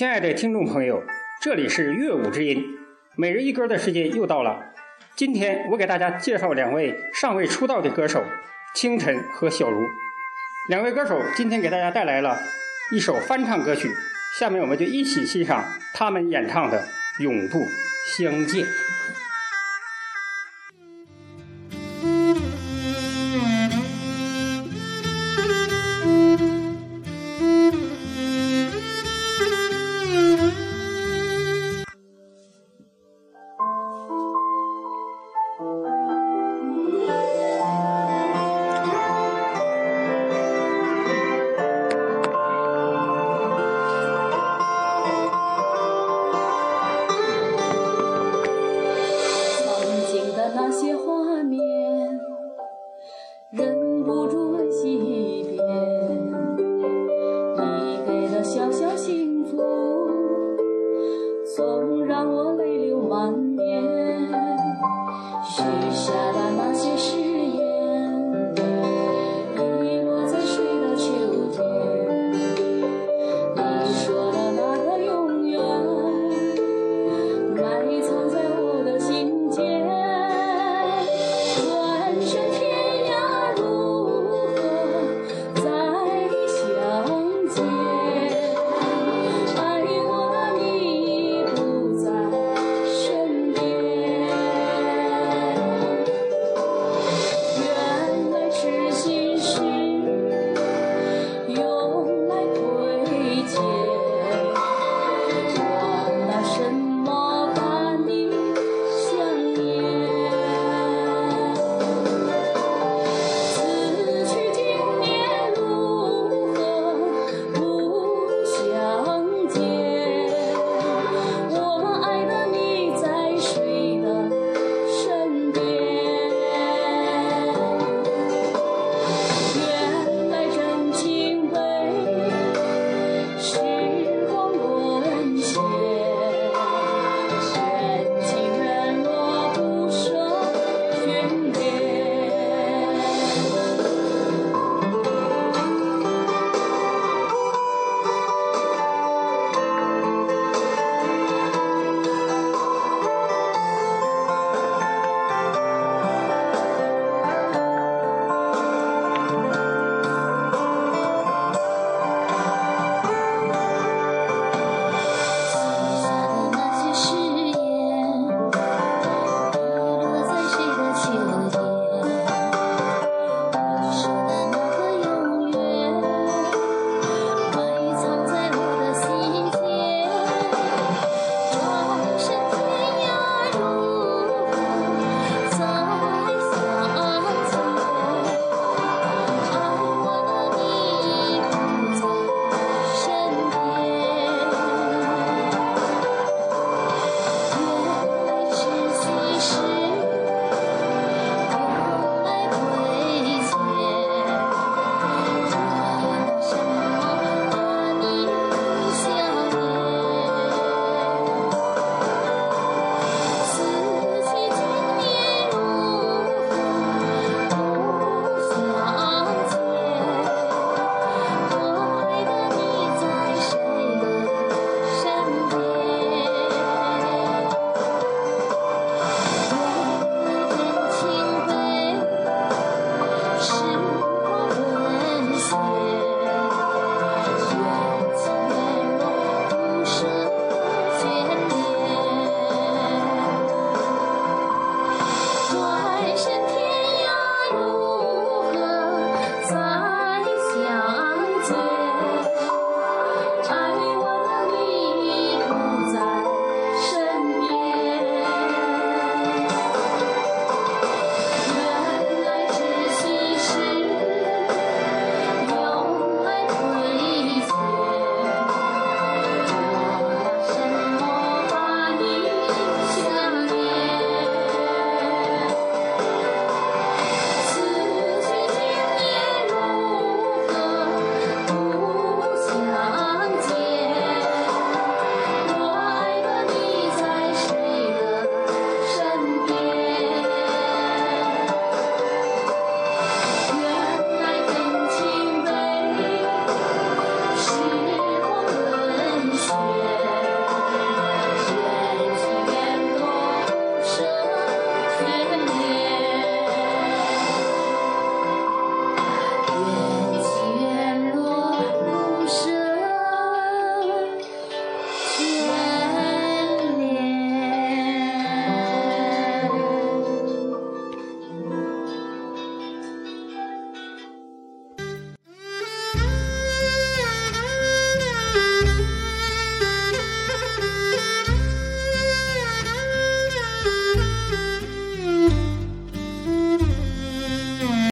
亲爱的听众朋友，这里是乐舞之音，每日一歌的时间又到了。今天我给大家介绍两位尚未出道的歌手，清晨和小茹。两位歌手今天给大家带来了一首翻唱歌曲，下面我们就一起欣赏他们演唱的《永不相见》。许下的那些誓